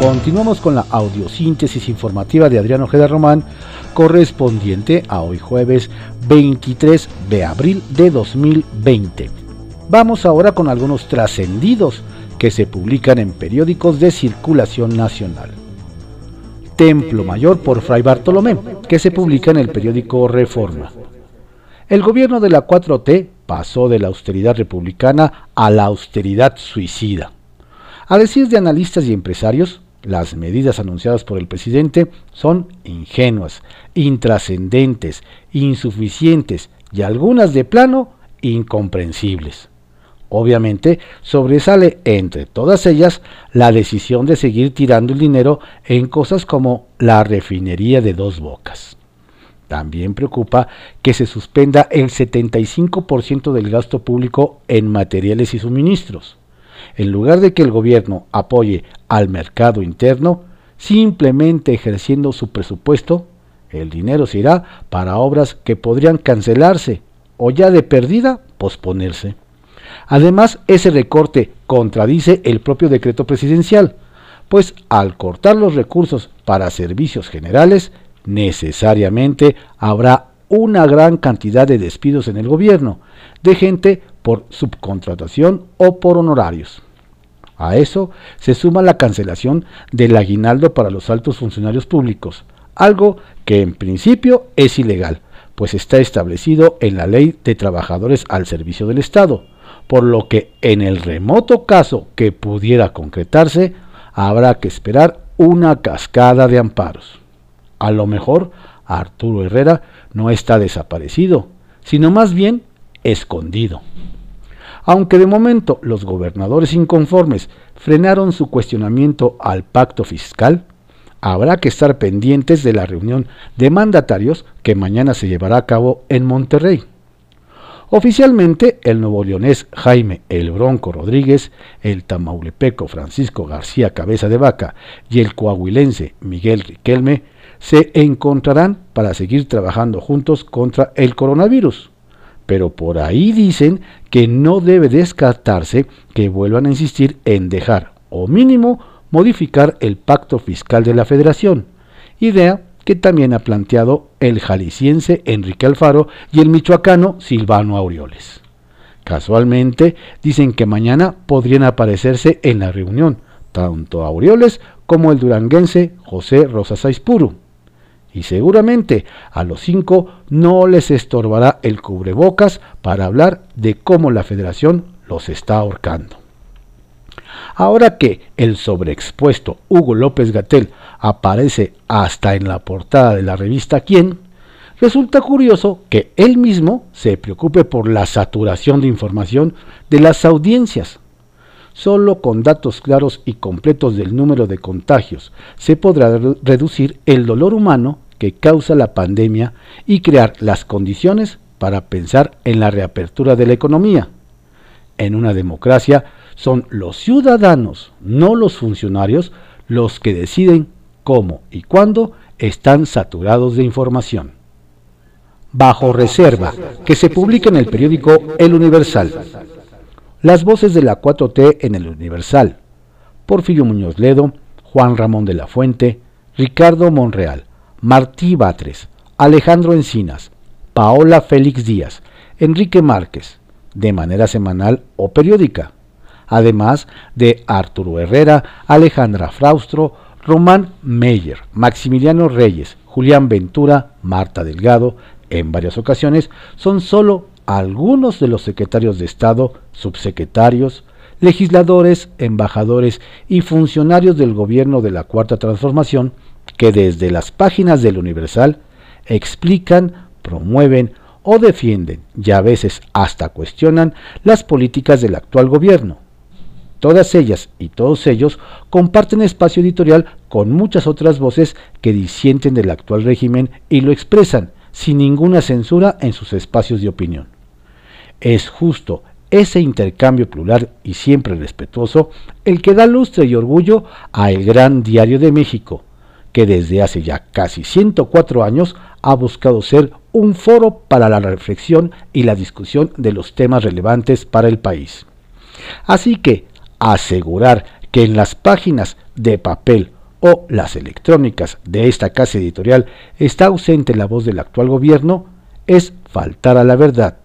Continuamos con la audiosíntesis informativa de Adriano Ojeda Román, correspondiente a hoy jueves 23 de abril de 2020. Vamos ahora con algunos trascendidos que se publican en periódicos de circulación nacional. Templo Mayor por Fray Bartolomé, que se publica en el periódico Reforma. El gobierno de la 4T pasó de la austeridad republicana a la austeridad suicida. A decir de analistas y empresarios, las medidas anunciadas por el presidente son ingenuas, intrascendentes, insuficientes y algunas de plano incomprensibles. Obviamente sobresale entre todas ellas la decisión de seguir tirando el dinero en cosas como la refinería de dos bocas. También preocupa que se suspenda el 75% del gasto público en materiales y suministros. En lugar de que el gobierno apoye al mercado interno, simplemente ejerciendo su presupuesto, el dinero se irá para obras que podrían cancelarse o ya de perdida posponerse. Además, ese recorte contradice el propio decreto presidencial, pues al cortar los recursos para servicios generales, necesariamente habrá una gran cantidad de despidos en el gobierno, de gente por subcontratación o por honorarios. A eso se suma la cancelación del aguinaldo para los altos funcionarios públicos, algo que en principio es ilegal, pues está establecido en la Ley de Trabajadores al Servicio del Estado, por lo que en el remoto caso que pudiera concretarse, habrá que esperar una cascada de amparos. A lo mejor Arturo Herrera no está desaparecido, sino más bien escondido. Aunque de momento los gobernadores inconformes frenaron su cuestionamiento al pacto fiscal, habrá que estar pendientes de la reunión de mandatarios que mañana se llevará a cabo en Monterrey. Oficialmente, el nuevo leonés Jaime El Bronco Rodríguez, el tamaulipeco Francisco García Cabeza de Vaca y el coahuilense Miguel Riquelme se encontrarán para seguir trabajando juntos contra el coronavirus. Pero por ahí dicen que no debe descartarse que vuelvan a insistir en dejar, o mínimo, modificar el pacto fiscal de la federación, idea que también ha planteado el jalisciense Enrique Alfaro y el michoacano Silvano Aureoles. Casualmente, dicen que mañana podrían aparecerse en la reunión tanto Aureoles como el duranguense José Rosas Aispuru. Y seguramente a los cinco no les estorbará el cubrebocas para hablar de cómo la federación los está ahorcando. Ahora que el sobreexpuesto Hugo López Gatel aparece hasta en la portada de la revista Quién, resulta curioso que él mismo se preocupe por la saturación de información de las audiencias. Solo con datos claros y completos del número de contagios se podrá reducir el dolor humano que causa la pandemia y crear las condiciones para pensar en la reapertura de la economía. En una democracia son los ciudadanos, no los funcionarios, los que deciden cómo y cuándo están saturados de información. Bajo reserva, que se publica en el periódico El Universal. Las voces de la 4T en el Universal. Porfirio Muñoz Ledo, Juan Ramón de la Fuente, Ricardo Monreal, Martí Batres, Alejandro Encinas, Paola Félix Díaz, Enrique Márquez, de manera semanal o periódica, además de Arturo Herrera, Alejandra Fraustro, Román Meyer, Maximiliano Reyes, Julián Ventura, Marta Delgado, en varias ocasiones, son solo algunos de los secretarios de Estado, subsecretarios, legisladores, embajadores y funcionarios del gobierno de la Cuarta Transformación que desde las páginas del Universal explican, promueven o defienden y a veces hasta cuestionan las políticas del actual gobierno Todas ellas y todos ellos comparten espacio editorial con muchas otras voces que disienten del actual régimen y lo expresan sin ninguna censura en sus espacios de opinión. Es justo ese intercambio plural y siempre respetuoso el que da lustre y orgullo a el Gran Diario de México, que desde hace ya casi 104 años ha buscado ser un foro para la reflexión y la discusión de los temas relevantes para el país. Así que, asegurar que en las páginas de papel o las electrónicas de esta casa editorial está ausente la voz del actual gobierno, es faltar a la verdad,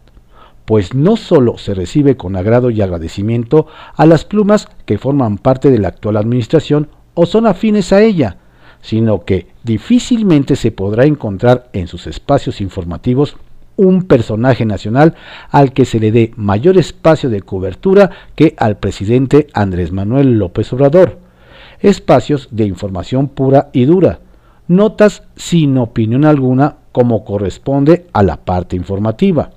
pues no solo se recibe con agrado y agradecimiento a las plumas que forman parte de la actual administración o son afines a ella, sino que difícilmente se podrá encontrar en sus espacios informativos un personaje nacional al que se le dé mayor espacio de cobertura que al presidente Andrés Manuel López Obrador. Espacios de información pura y dura, notas sin opinión alguna como corresponde a la parte informativa.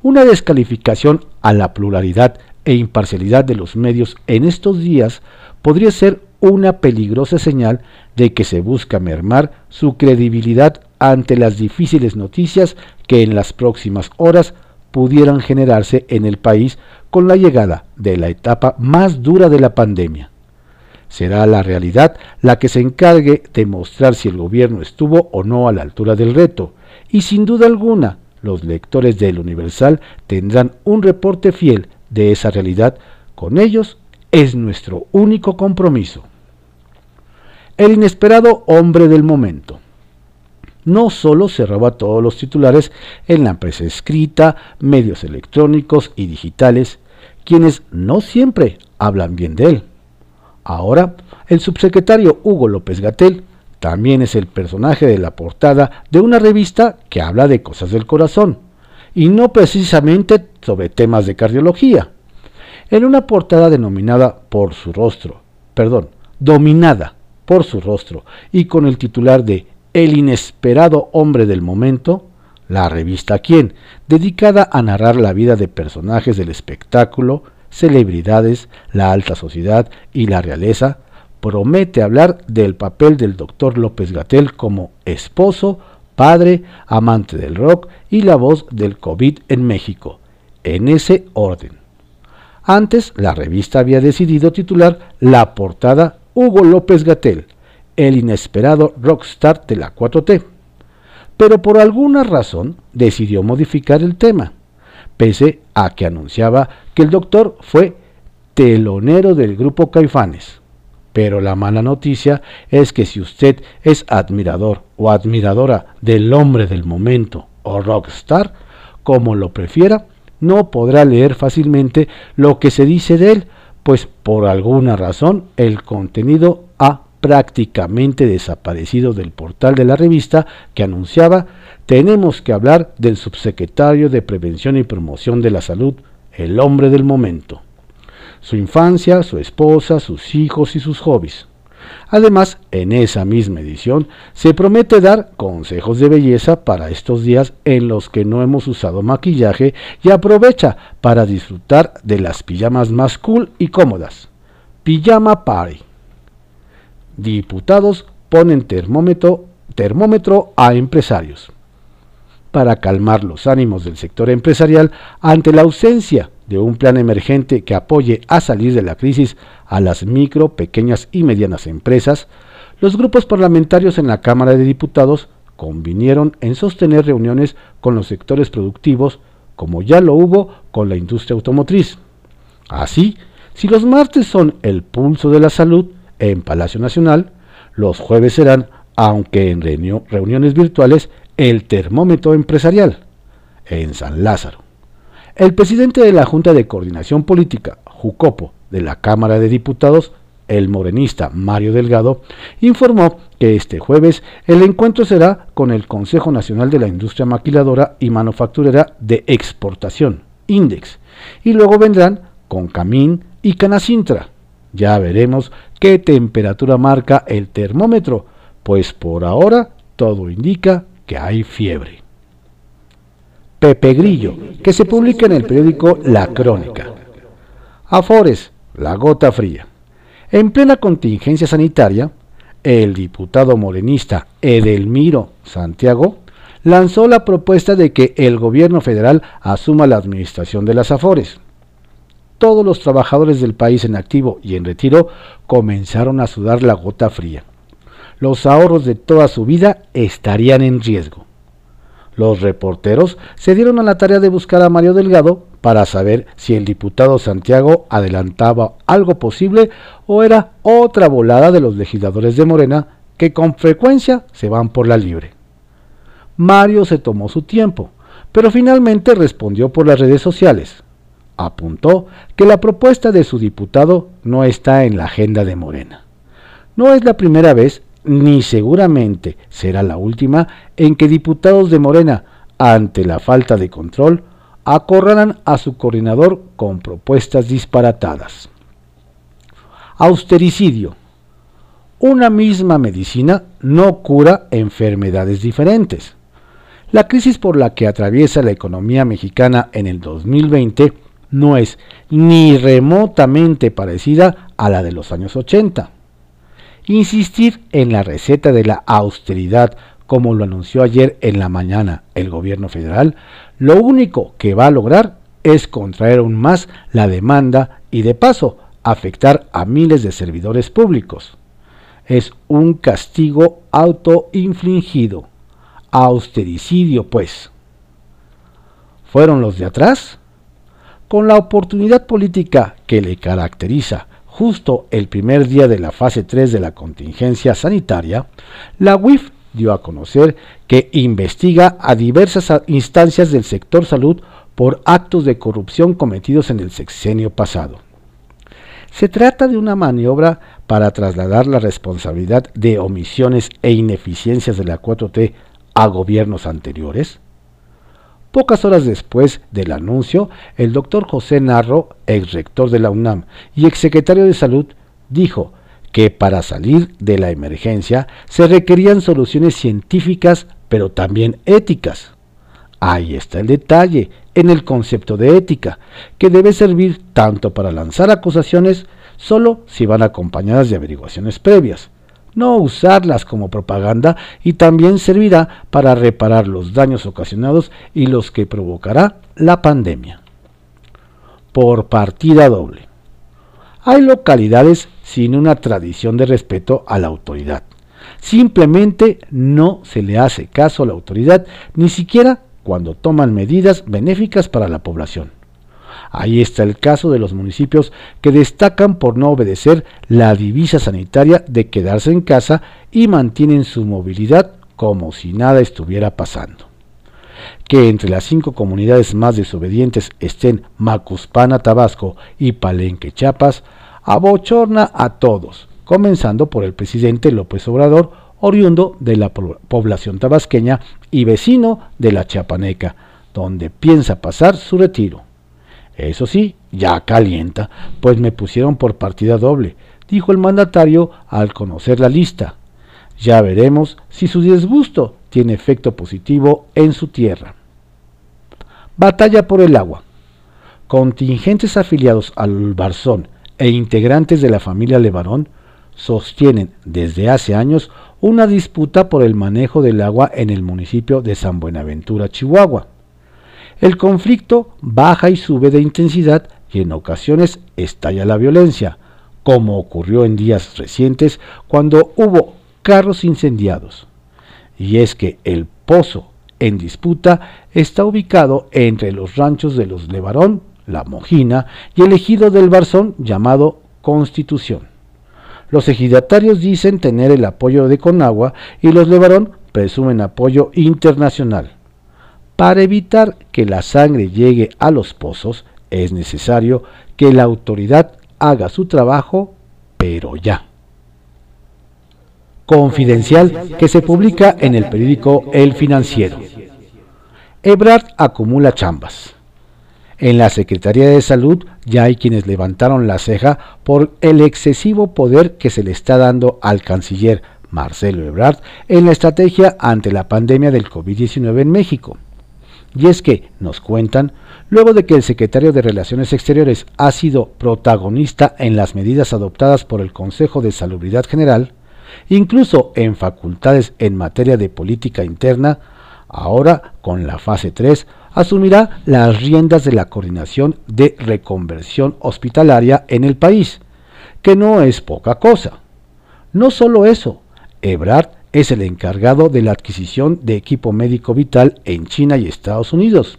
Una descalificación a la pluralidad e imparcialidad de los medios en estos días podría ser una peligrosa señal de que se busca mermar su credibilidad ante las difíciles noticias que en las próximas horas pudieran generarse en el país con la llegada de la etapa más dura de la pandemia. Será la realidad la que se encargue de mostrar si el gobierno estuvo o no a la altura del reto, y sin duda alguna los lectores del Universal tendrán un reporte fiel de esa realidad. Con ellos es nuestro único compromiso. El inesperado hombre del momento. No solo se roba todos los titulares en la empresa escrita, medios electrónicos y digitales, quienes no siempre hablan bien de él. Ahora, el subsecretario Hugo López Gatel también es el personaje de la portada de una revista que habla de cosas del corazón, y no precisamente sobre temas de cardiología. En una portada denominada por su rostro, perdón, dominada por su rostro, y con el titular de El inesperado hombre del momento, la revista Quién, dedicada a narrar la vida de personajes del espectáculo, celebridades, la alta sociedad y la realeza, promete hablar del papel del doctor López Gatel como esposo, padre, amante del rock y la voz del COVID en México, en ese orden. Antes, la revista había decidido titular la portada Hugo López Gatel, el inesperado rockstar de la 4T. Pero por alguna razón decidió modificar el tema, pese a que anunciaba que el doctor fue telonero del grupo Caifanes pero la mala noticia es que si usted es admirador o admiradora del hombre del momento o rockstar, como lo prefiera, no podrá leer fácilmente lo que se dice de él, pues por alguna razón el contenido ha prácticamente desaparecido del portal de la revista que anunciaba tenemos que hablar del subsecretario de Prevención y Promoción de la Salud, el hombre del momento su infancia, su esposa, sus hijos y sus hobbies. Además, en esa misma edición se promete dar consejos de belleza para estos días en los que no hemos usado maquillaje y aprovecha para disfrutar de las pijamas más cool y cómodas. Pijama Party. Diputados ponen termómetro, termómetro a empresarios. Para calmar los ánimos del sector empresarial ante la ausencia de un plan emergente que apoye a salir de la crisis a las micro, pequeñas y medianas empresas, los grupos parlamentarios en la Cámara de Diputados convinieron en sostener reuniones con los sectores productivos, como ya lo hubo con la industria automotriz. Así, si los martes son el pulso de la salud en Palacio Nacional, los jueves serán, aunque en reuniones virtuales, el termómetro empresarial en San Lázaro. El presidente de la Junta de Coordinación Política, Jucopo, de la Cámara de Diputados, el morenista Mario Delgado, informó que este jueves el encuentro será con el Consejo Nacional de la Industria Maquiladora y Manufacturera de Exportación, INDEX, y luego vendrán con Camín y Canacintra. Ya veremos qué temperatura marca el termómetro, pues por ahora todo indica que hay fiebre. Pepe Grillo, que se publica en el periódico La Crónica. Afores, la gota fría. En plena contingencia sanitaria, el diputado morenista Edelmiro Santiago lanzó la propuesta de que el gobierno federal asuma la administración de las Afores. Todos los trabajadores del país en activo y en retiro comenzaron a sudar la gota fría. Los ahorros de toda su vida estarían en riesgo. Los reporteros se dieron a la tarea de buscar a Mario Delgado para saber si el diputado Santiago adelantaba algo posible o era otra volada de los legisladores de Morena que con frecuencia se van por la libre. Mario se tomó su tiempo, pero finalmente respondió por las redes sociales. Apuntó que la propuesta de su diputado no está en la agenda de Morena. No es la primera vez, ni seguramente será la última, en que diputados de Morena, ante la falta de control, acorralan a su coordinador con propuestas disparatadas. Austericidio. Una misma medicina no cura enfermedades diferentes. La crisis por la que atraviesa la economía mexicana en el 2020 no es ni remotamente parecida a la de los años 80. Insistir en la receta de la austeridad, como lo anunció ayer en la mañana el gobierno federal, lo único que va a lograr es contraer aún más la demanda y de paso afectar a miles de servidores públicos. Es un castigo autoinfligido, austericidio pues. ¿Fueron los de atrás? Con la oportunidad política que le caracteriza justo el primer día de la fase 3 de la contingencia sanitaria, la UIF dio a conocer que investiga a diversas instancias del sector salud por actos de corrupción cometidos en el sexenio pasado. Se trata de una maniobra para trasladar la responsabilidad de omisiones e ineficiencias de la 4T a gobiernos anteriores. Pocas horas después del anuncio, el doctor José Narro, ex rector de la UNAM y ex secretario de Salud, dijo que para salir de la emergencia se requerían soluciones científicas, pero también éticas. Ahí está el detalle en el concepto de ética, que debe servir tanto para lanzar acusaciones solo si van acompañadas de averiguaciones previas, no usarlas como propaganda y también servirá para reparar los daños ocasionados y los que provocará la pandemia. Por partida doble. Hay localidades sin una tradición de respeto a la autoridad. Simplemente no se le hace caso a la autoridad, ni siquiera cuando toman medidas benéficas para la población. Ahí está el caso de los municipios que destacan por no obedecer la divisa sanitaria de quedarse en casa y mantienen su movilidad como si nada estuviera pasando. Que entre las cinco comunidades más desobedientes estén Macuspana, Tabasco y Palenque, Chiapas, abochorna a todos, comenzando por el presidente López Obrador, oriundo de la población tabasqueña y vecino de la Chiapaneca, donde piensa pasar su retiro. Eso sí, ya calienta, pues me pusieron por partida doble, dijo el mandatario al conocer la lista. Ya veremos si su disgusto tiene efecto positivo en su tierra. Batalla por el agua. Contingentes afiliados al Barzón e integrantes de la familia Levarón sostienen desde hace años una disputa por el manejo del agua en el municipio de San Buenaventura, Chihuahua. El conflicto baja y sube de intensidad y en ocasiones estalla la violencia, como ocurrió en días recientes cuando hubo carros incendiados. Y es que el pozo en disputa está ubicado entre los ranchos de los Levarón, La Mojina y el ejido del Barzón llamado Constitución. Los ejidatarios dicen tener el apoyo de Conagua y los Levarón presumen apoyo internacional. Para evitar que la sangre llegue a los pozos, es necesario que la autoridad haga su trabajo, pero ya. Confidencial que se publica en el periódico El Financiero. Ebrard acumula chambas. En la Secretaría de Salud ya hay quienes levantaron la ceja por el excesivo poder que se le está dando al canciller Marcelo Ebrard en la estrategia ante la pandemia del COVID-19 en México. Y es que, nos cuentan, luego de que el secretario de Relaciones Exteriores ha sido protagonista en las medidas adoptadas por el Consejo de Salubridad General, incluso en facultades en materia de política interna, ahora con la fase 3 asumirá las riendas de la coordinación de reconversión hospitalaria en el país, que no es poca cosa. No solo eso, Ebrard es el encargado de la adquisición de equipo médico vital en China y Estados Unidos,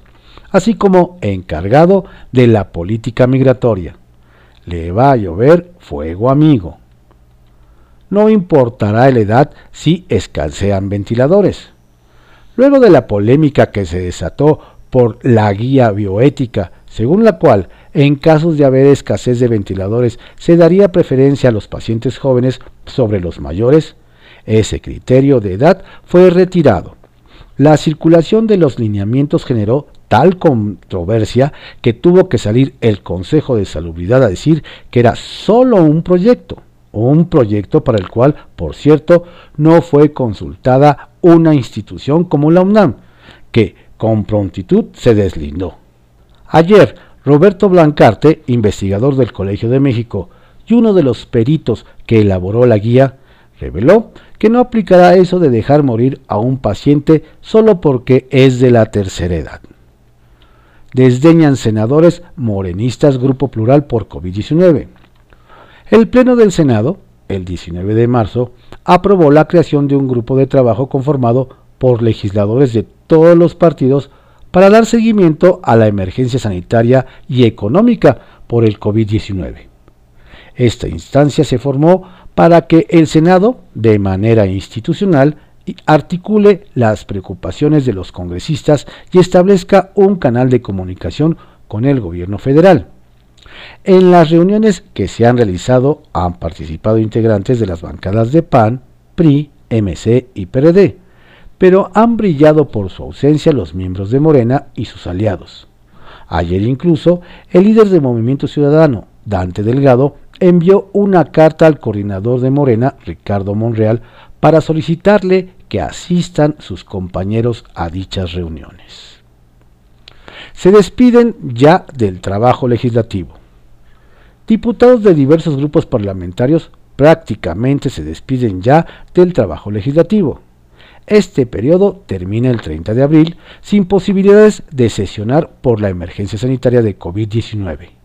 así como encargado de la política migratoria. Le va a llover fuego amigo. No importará la edad si escasean ventiladores. Luego de la polémica que se desató por la guía bioética, según la cual en casos de haber escasez de ventiladores se daría preferencia a los pacientes jóvenes sobre los mayores, ese criterio de edad fue retirado. La circulación de los lineamientos generó tal controversia que tuvo que salir el Consejo de Salubridad a decir que era solo un proyecto, un proyecto para el cual, por cierto, no fue consultada una institución como la UNAM, que con prontitud se deslindó. Ayer, Roberto Blancarte, investigador del Colegio de México y uno de los peritos que elaboró la guía, reveló que no aplicará eso de dejar morir a un paciente solo porque es de la tercera edad. Desdeñan senadores morenistas Grupo Plural por COVID-19. El Pleno del Senado, el 19 de marzo, aprobó la creación de un grupo de trabajo conformado por legisladores de todos los partidos para dar seguimiento a la emergencia sanitaria y económica por el COVID-19. Esta instancia se formó para que el Senado, de manera institucional, articule las preocupaciones de los congresistas y establezca un canal de comunicación con el gobierno federal. En las reuniones que se han realizado han participado integrantes de las bancadas de PAN, PRI, MC y PRD, pero han brillado por su ausencia los miembros de Morena y sus aliados. Ayer incluso, el líder del Movimiento Ciudadano, Dante Delgado, envió una carta al coordinador de Morena, Ricardo Monreal, para solicitarle que asistan sus compañeros a dichas reuniones. Se despiden ya del trabajo legislativo. Diputados de diversos grupos parlamentarios prácticamente se despiden ya del trabajo legislativo. Este periodo termina el 30 de abril sin posibilidades de sesionar por la emergencia sanitaria de COVID-19.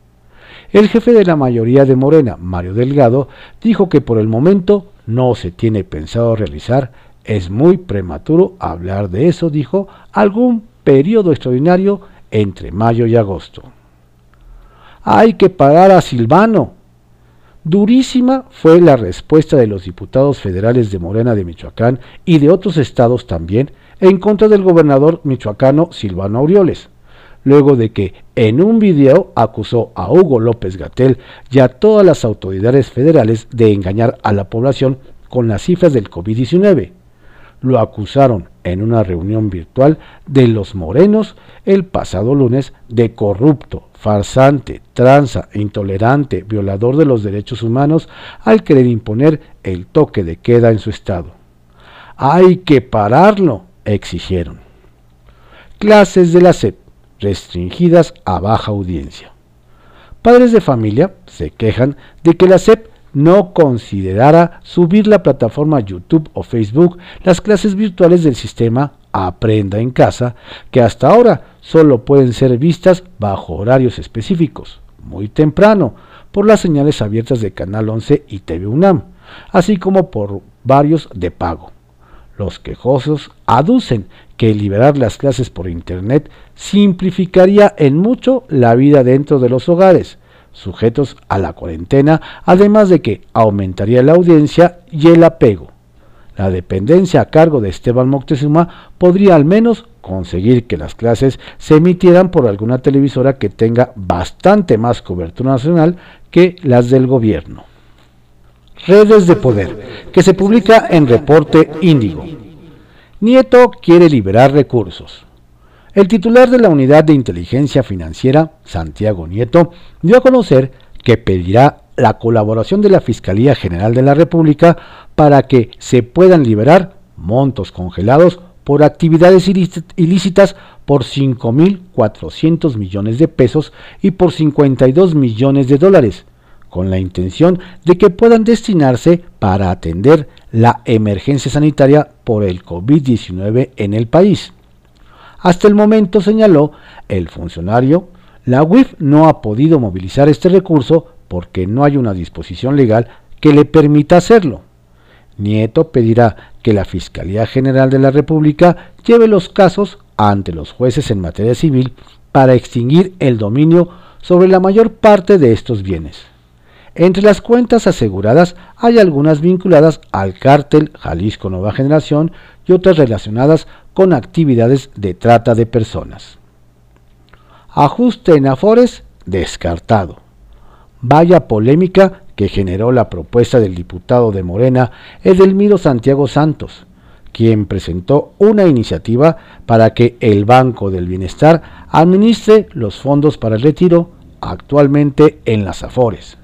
El jefe de la mayoría de Morena, Mario Delgado, dijo que por el momento no se tiene pensado realizar, es muy prematuro hablar de eso, dijo, algún periodo extraordinario entre mayo y agosto. Hay que parar a Silvano, Durísima fue la respuesta de los diputados federales de Morena de Michoacán y de otros estados también en contra del gobernador michoacano Silvano Aureoles, luego de que en un video acusó a Hugo López Gatel y a todas las autoridades federales de engañar a la población con las cifras del COVID-19. Lo acusaron en una reunión virtual de los morenos el pasado lunes de corrupto, farsante, tranza, intolerante, violador de los derechos humanos al querer imponer el toque de queda en su estado. Hay que pararlo, exigieron. Clases de la SEP, restringidas a baja audiencia. Padres de familia se quejan de que la SEP no considerara subir la plataforma YouTube o Facebook las clases virtuales del sistema Aprenda en casa, que hasta ahora solo pueden ser vistas bajo horarios específicos, muy temprano, por las señales abiertas de Canal 11 y TV UNAM, así como por varios de pago. Los quejosos aducen que liberar las clases por Internet simplificaría en mucho la vida dentro de los hogares, sujetos a la cuarentena, además de que aumentaría la audiencia y el apego. La dependencia a cargo de Esteban Moctezuma podría al menos conseguir que las clases se emitieran por alguna televisora que tenga bastante más cobertura nacional que las del gobierno. Redes de Poder, que se publica en Reporte Índigo. Nieto quiere liberar recursos. El titular de la Unidad de Inteligencia Financiera, Santiago Nieto, dio a conocer que pedirá la colaboración de la Fiscalía General de la República para que se puedan liberar montos congelados por actividades ilícitas por 5.400 millones de pesos y por 52 millones de dólares, con la intención de que puedan destinarse para atender la emergencia sanitaria por el COVID-19 en el país. Hasta el momento, señaló el funcionario, la UIF no ha podido movilizar este recurso porque no hay una disposición legal que le permita hacerlo. Nieto pedirá que la Fiscalía General de la República lleve los casos ante los jueces en materia civil para extinguir el dominio sobre la mayor parte de estos bienes. Entre las cuentas aseguradas hay algunas vinculadas al cártel Jalisco Nueva Generación y otras relacionadas con actividades de trata de personas. Ajuste en Afores descartado. Vaya polémica que generó la propuesta del diputado de Morena, Edelmiro Santiago Santos, quien presentó una iniciativa para que el Banco del Bienestar administre los fondos para el retiro actualmente en las Afores.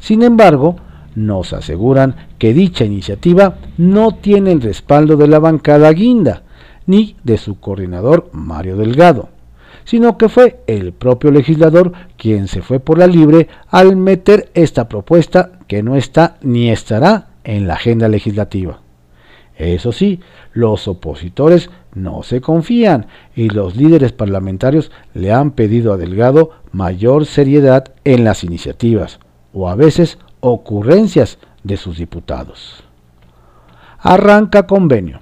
Sin embargo, nos aseguran que dicha iniciativa no tiene el respaldo de la bancada Guinda, ni de su coordinador Mario Delgado, sino que fue el propio legislador quien se fue por la libre al meter esta propuesta que no está ni estará en la agenda legislativa. Eso sí, los opositores no se confían y los líderes parlamentarios le han pedido a Delgado mayor seriedad en las iniciativas o a veces ocurrencias de sus diputados. Arranca convenio.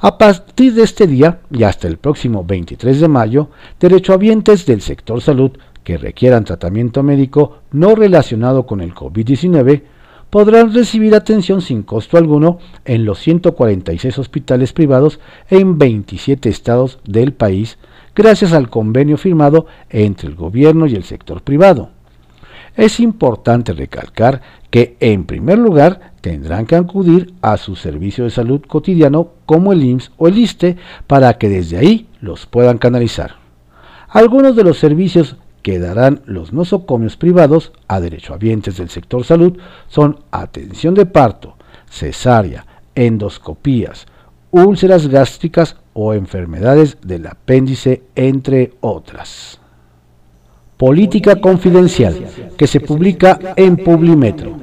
A partir de este día y hasta el próximo 23 de mayo, derechohabientes del sector salud que requieran tratamiento médico no relacionado con el COVID-19 podrán recibir atención sin costo alguno en los 146 hospitales privados en 27 estados del país gracias al convenio firmado entre el gobierno y el sector privado. Es importante recalcar que en primer lugar tendrán que acudir a su servicio de salud cotidiano como el IMSS o el ISTE para que desde ahí los puedan canalizar. Algunos de los servicios que darán los nosocomios privados a derechohabientes del sector salud son atención de parto, cesárea, endoscopías, úlceras gástricas o enfermedades del apéndice, entre otras. Política confidencial, que se publica en Publimetro.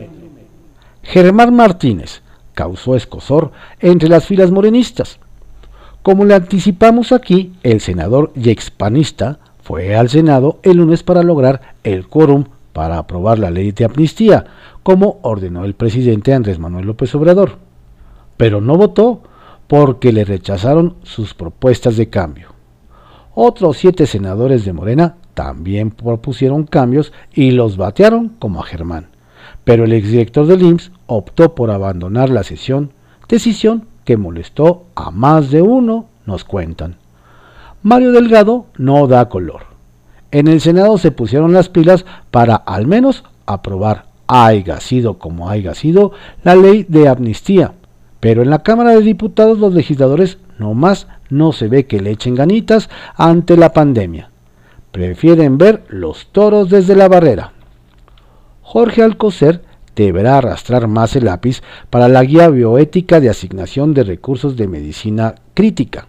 Germán Martínez causó escosor entre las filas morenistas. Como le anticipamos aquí, el senador y expanista fue al Senado el lunes para lograr el quórum para aprobar la ley de amnistía, como ordenó el presidente Andrés Manuel López Obrador. Pero no votó porque le rechazaron sus propuestas de cambio. Otros siete senadores de Morena también propusieron cambios y los batearon como a Germán. Pero el exdirector del IMSS optó por abandonar la sesión, decisión que molestó a más de uno, nos cuentan. Mario Delgado no da color. En el Senado se pusieron las pilas para al menos aprobar, haya sido como haya sido, la ley de amnistía. Pero en la Cámara de Diputados los legisladores nomás no se ve que le echen ganitas ante la pandemia. Prefieren ver los toros desde la barrera. Jorge Alcocer deberá arrastrar más el lápiz para la guía bioética de asignación de recursos de medicina crítica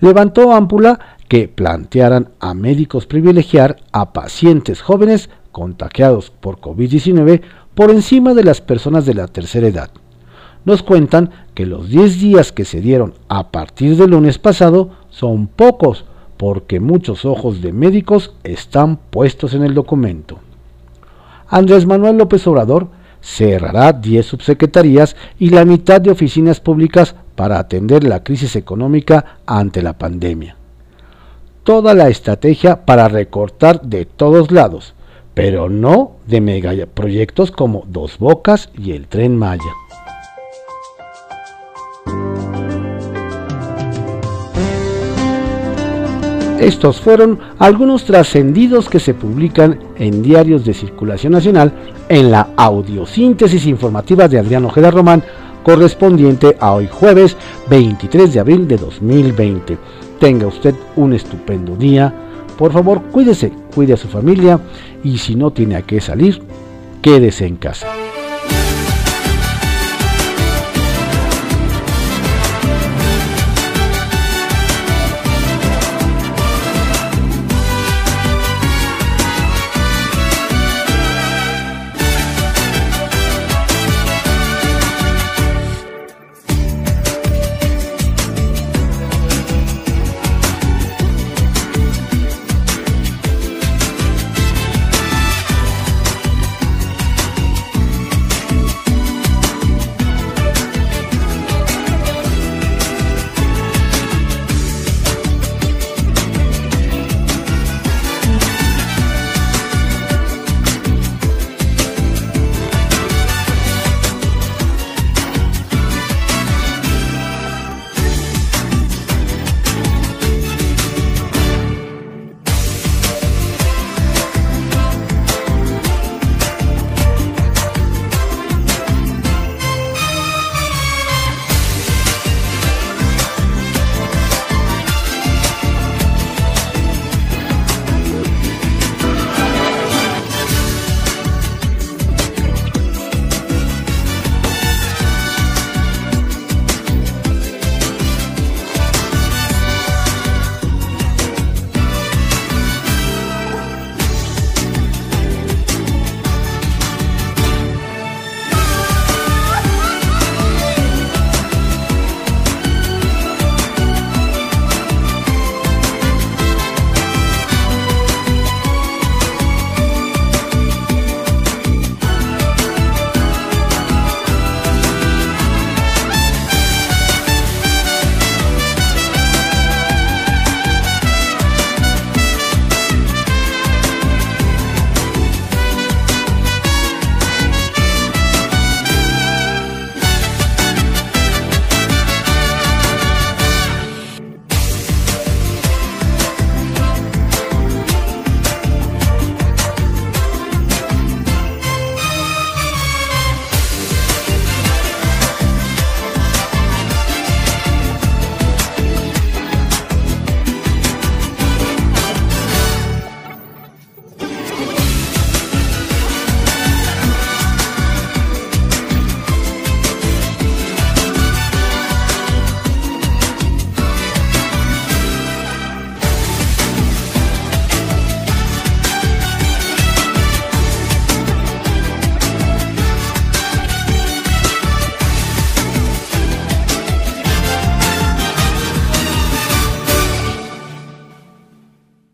levantó ámpula que plantearan a médicos privilegiar a pacientes jóvenes contagiados por COVID-19 por encima de las personas de la tercera edad. Nos cuentan que los 10 días que se dieron a partir del lunes pasado son pocos porque muchos ojos de médicos están puestos en el documento. Andrés Manuel López Obrador cerrará 10 subsecretarías y la mitad de oficinas públicas para atender la crisis económica ante la pandemia. Toda la estrategia para recortar de todos lados, pero no de megaproyectos como Dos Bocas y el Tren Maya. Estos fueron algunos trascendidos que se publican en diarios de circulación nacional en la audiosíntesis informativa de Adriano Ojeda Román, correspondiente a hoy jueves 23 de abril de 2020. Tenga usted un estupendo día. Por favor, cuídese, cuide a su familia y si no tiene a qué salir, quédese en casa.